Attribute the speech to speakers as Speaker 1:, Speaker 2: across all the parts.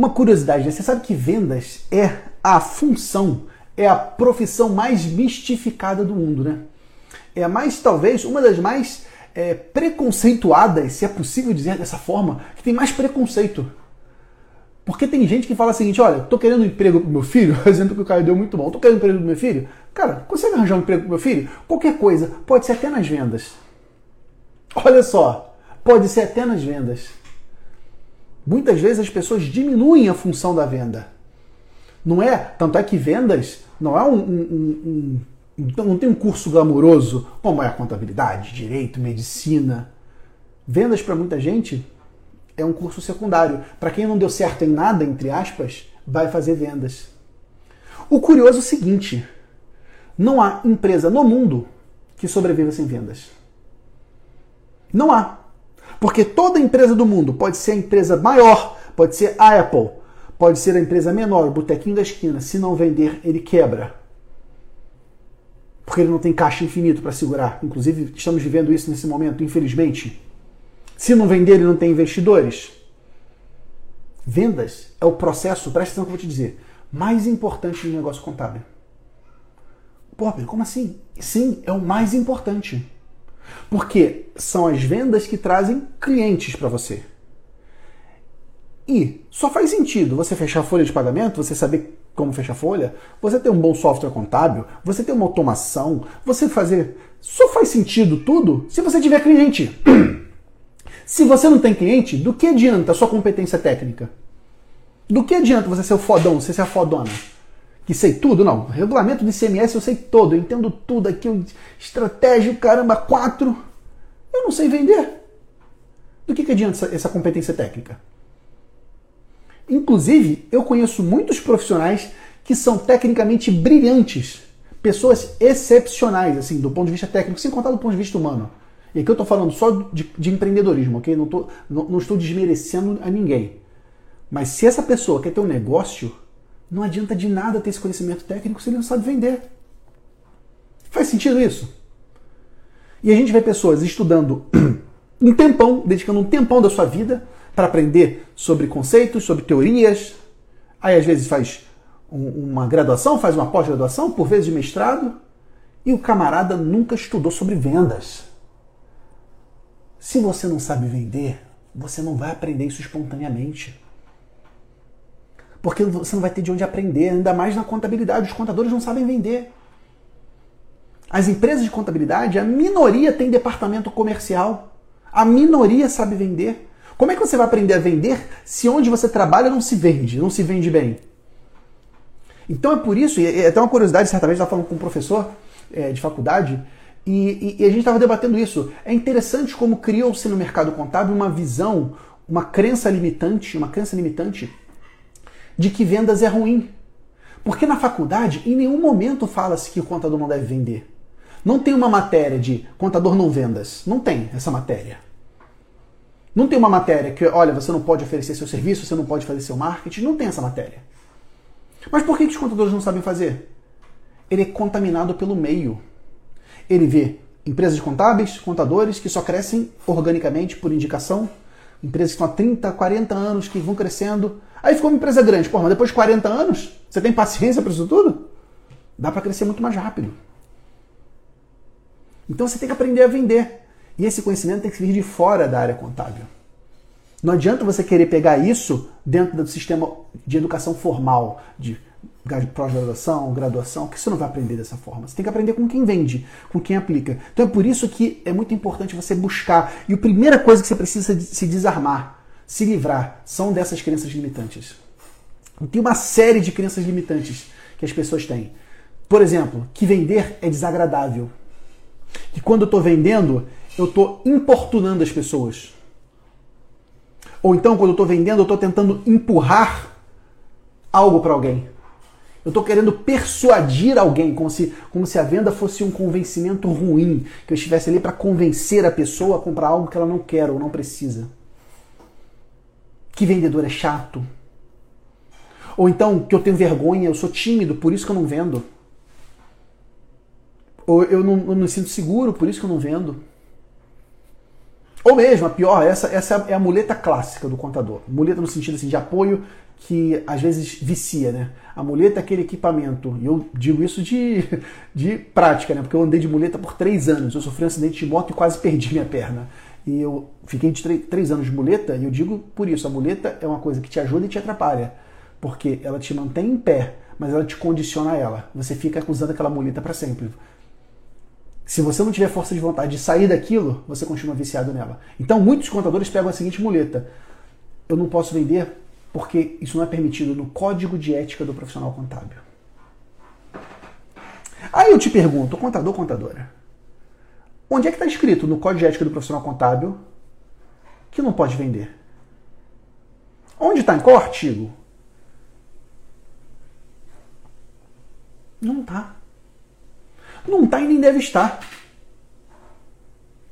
Speaker 1: Uma curiosidade, né? você sabe que vendas é a função, é a profissão mais mistificada do mundo, né? É mais, talvez, uma das mais é, preconceituadas, se é possível dizer dessa forma, que tem mais preconceito. Porque tem gente que fala o seguinte: olha, tô querendo um emprego pro meu filho, exemplo que o cara deu muito bom, tô querendo um emprego pro meu filho. Cara, consegue arranjar um emprego pro meu filho? Qualquer coisa, pode ser até nas vendas. Olha só, pode ser até nas vendas. Muitas vezes as pessoas diminuem a função da venda. Não é? Tanto é que vendas não é um, um, um, um não tem um curso glamouroso como é a contabilidade, direito, medicina. Vendas para muita gente é um curso secundário. Para quem não deu certo em nada, entre aspas, vai fazer vendas. O curioso é o seguinte: não há empresa no mundo que sobreviva sem vendas. Não há. Porque toda empresa do mundo pode ser a empresa maior, pode ser a Apple, pode ser a empresa menor, o botequinho da esquina. Se não vender, ele quebra. Porque ele não tem caixa infinito para segurar. Inclusive, estamos vivendo isso nesse momento, infelizmente. Se não vender, ele não tem investidores. Vendas é o processo, presta atenção que eu vou te dizer, mais importante do negócio contábil. Pô, como assim? Sim, é o mais importante. Porque são as vendas que trazem clientes para você. E só faz sentido você fechar a folha de pagamento, você saber como fechar a folha, você ter um bom software contábil, você ter uma automação, você fazer. Só faz sentido tudo se você tiver cliente. Se você não tem cliente, do que adianta a sua competência técnica? Do que adianta você ser o fodão, você ser a fodona? Que sei tudo? Não. Regulamento de ICMS eu sei todo, eu entendo tudo aqui, estratégia, caramba, quatro. Eu não sei vender. Do que, que adianta essa, essa competência técnica? Inclusive, eu conheço muitos profissionais que são tecnicamente brilhantes, pessoas excepcionais, assim, do ponto de vista técnico, sem contar do ponto de vista humano. E aqui eu estou falando só de, de, empreendedorismo, ok? Não, tô, não, não estou desmerecendo a ninguém. Mas se essa pessoa quer ter um negócio, não adianta de nada ter esse conhecimento técnico se ele não sabe vender. Faz sentido isso? E a gente vê pessoas estudando um tempão, dedicando um tempão da sua vida para aprender sobre conceitos, sobre teorias. Aí às vezes faz uma graduação, faz uma pós-graduação, por vezes de mestrado, e o camarada nunca estudou sobre vendas. Se você não sabe vender, você não vai aprender isso espontaneamente. Porque você não vai ter de onde aprender, ainda mais na contabilidade. Os contadores não sabem vender. As empresas de contabilidade, a minoria tem departamento comercial. A minoria sabe vender. Como é que você vai aprender a vender se onde você trabalha não se vende, não se vende bem? Então é por isso, e é até uma curiosidade, certamente estava falando com um professor é, de faculdade, e, e, e a gente estava debatendo isso. É interessante como criou-se no mercado contábil uma visão, uma crença limitante, uma crença limitante de que vendas é ruim. Porque na faculdade, em nenhum momento fala-se que o contador não deve vender. Não tem uma matéria de contador não vendas. Não tem essa matéria. Não tem uma matéria que, olha, você não pode oferecer seu serviço, você não pode fazer seu marketing. Não tem essa matéria. Mas por que os contadores não sabem fazer? Ele é contaminado pelo meio. Ele vê empresas de contábeis, contadores que só crescem organicamente por indicação, empresas que estão há 30, 40 anos, que vão crescendo. Aí ficou uma empresa grande. Pô, mas depois de 40 anos, você tem paciência para isso tudo? Dá para crescer muito mais rápido. Então você tem que aprender a vender. E esse conhecimento tem que vir de fora da área contábil. Não adianta você querer pegar isso dentro do sistema de educação formal, de pós-graduação, graduação, que você não vai aprender dessa forma. Você tem que aprender com quem vende, com quem aplica. Então é por isso que é muito importante você buscar. E a primeira coisa que você precisa se desarmar, se livrar, são dessas crenças limitantes. Tem uma série de crenças limitantes que as pessoas têm. Por exemplo, que vender é desagradável. Que quando eu estou vendendo, eu estou importunando as pessoas. Ou então, quando eu estou vendendo, eu estou tentando empurrar algo para alguém. Eu estou querendo persuadir alguém, como se, como se a venda fosse um convencimento ruim, que eu estivesse ali para convencer a pessoa a comprar algo que ela não quer ou não precisa. Que vendedor é chato. Ou então que eu tenho vergonha, eu sou tímido, por isso que eu não vendo. Ou eu não, eu me sinto seguro, por isso que eu não vendo. Ou mesmo, a pior, essa, essa é a muleta clássica do contador. Muleta no sentido assim, de apoio que às vezes vicia, né? A muleta é aquele equipamento, e eu digo isso de, de prática, né? Porque eu andei de muleta por três anos, eu sofri um acidente de moto e quase perdi minha perna. E eu fiquei de três anos de muleta, e eu digo por isso, a muleta é uma coisa que te ajuda e te atrapalha. Porque ela te mantém em pé, mas ela te condiciona a ela. Você fica usando aquela muleta para sempre. Se você não tiver força de vontade de sair daquilo, você continua viciado nela. Então, muitos contadores pegam a seguinte muleta: eu não posso vender porque isso não é permitido no código de ética do profissional contábil. Aí eu te pergunto, contador, contadora, onde é que está escrito no código de ética do profissional contábil que não pode vender? Onde está? Em qual artigo? Não está. Não está e nem deve estar.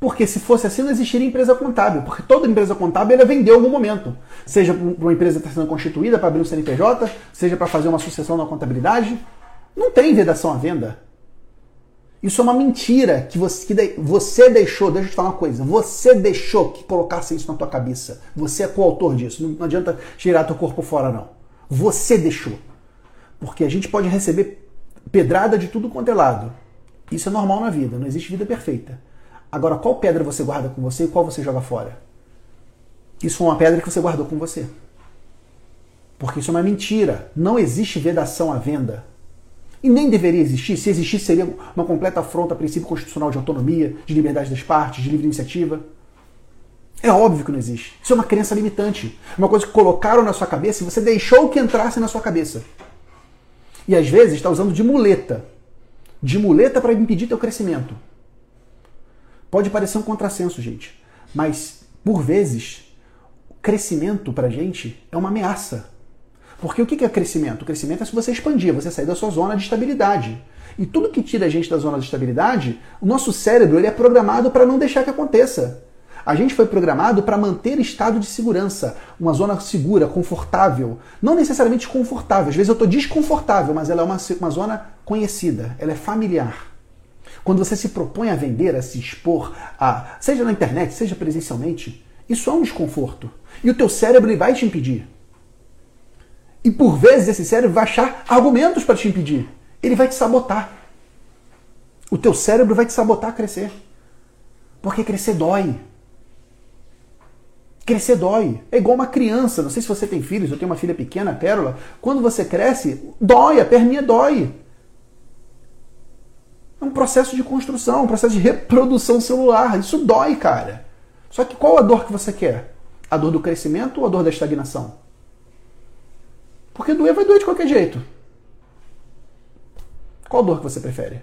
Speaker 1: Porque se fosse assim, não existiria empresa contábil. Porque toda empresa contábil ela vendeu em algum momento. Seja para uma empresa que está sendo constituída para abrir um CNPJ, seja para fazer uma sucessão na contabilidade. Não tem vedação à venda. Isso é uma mentira que você, que você deixou. Deixa eu te falar uma coisa. Você deixou que colocasse isso na tua cabeça. Você é coautor disso. Não, não adianta tirar teu corpo fora, não. Você deixou. Porque a gente pode receber pedrada de tudo quanto é lado. Isso é normal na vida. Não existe vida perfeita. Agora, qual pedra você guarda com você e qual você joga fora? Isso é uma pedra que você guardou com você. Porque isso é uma mentira. Não existe vedação à venda. E nem deveria existir. Se existisse, seria uma completa afronta ao princípio constitucional de autonomia, de liberdade das partes, de livre iniciativa. É óbvio que não existe. Isso é uma crença limitante. É uma coisa que colocaram na sua cabeça e você deixou que entrasse na sua cabeça. E às vezes está usando de muleta. De muleta para impedir teu crescimento. Pode parecer um contrassenso, gente, mas por vezes o crescimento para gente é uma ameaça. Porque o que é crescimento? O crescimento é se você expandir, você sair da sua zona de estabilidade. E tudo que tira a gente da zona de estabilidade, o nosso cérebro ele é programado para não deixar que aconteça. A gente foi programado para manter estado de segurança, uma zona segura, confortável. Não necessariamente confortável, às vezes eu estou desconfortável, mas ela é uma, uma zona conhecida, ela é familiar. Quando você se propõe a vender, a se expor, a, seja na internet, seja presencialmente, isso é um desconforto. E o teu cérebro ele vai te impedir. E por vezes esse cérebro vai achar argumentos para te impedir. Ele vai te sabotar. O teu cérebro vai te sabotar a crescer. Porque crescer dói. Crescer dói. É igual uma criança. Não sei se você tem filhos, eu tenho uma filha pequena, Pérola. Quando você cresce, dói, a perninha dói. É um processo de construção, um processo de reprodução celular. Isso dói, cara. Só que qual a dor que você quer? A dor do crescimento ou a dor da estagnação? Porque doer vai doer de qualquer jeito. Qual dor que você prefere?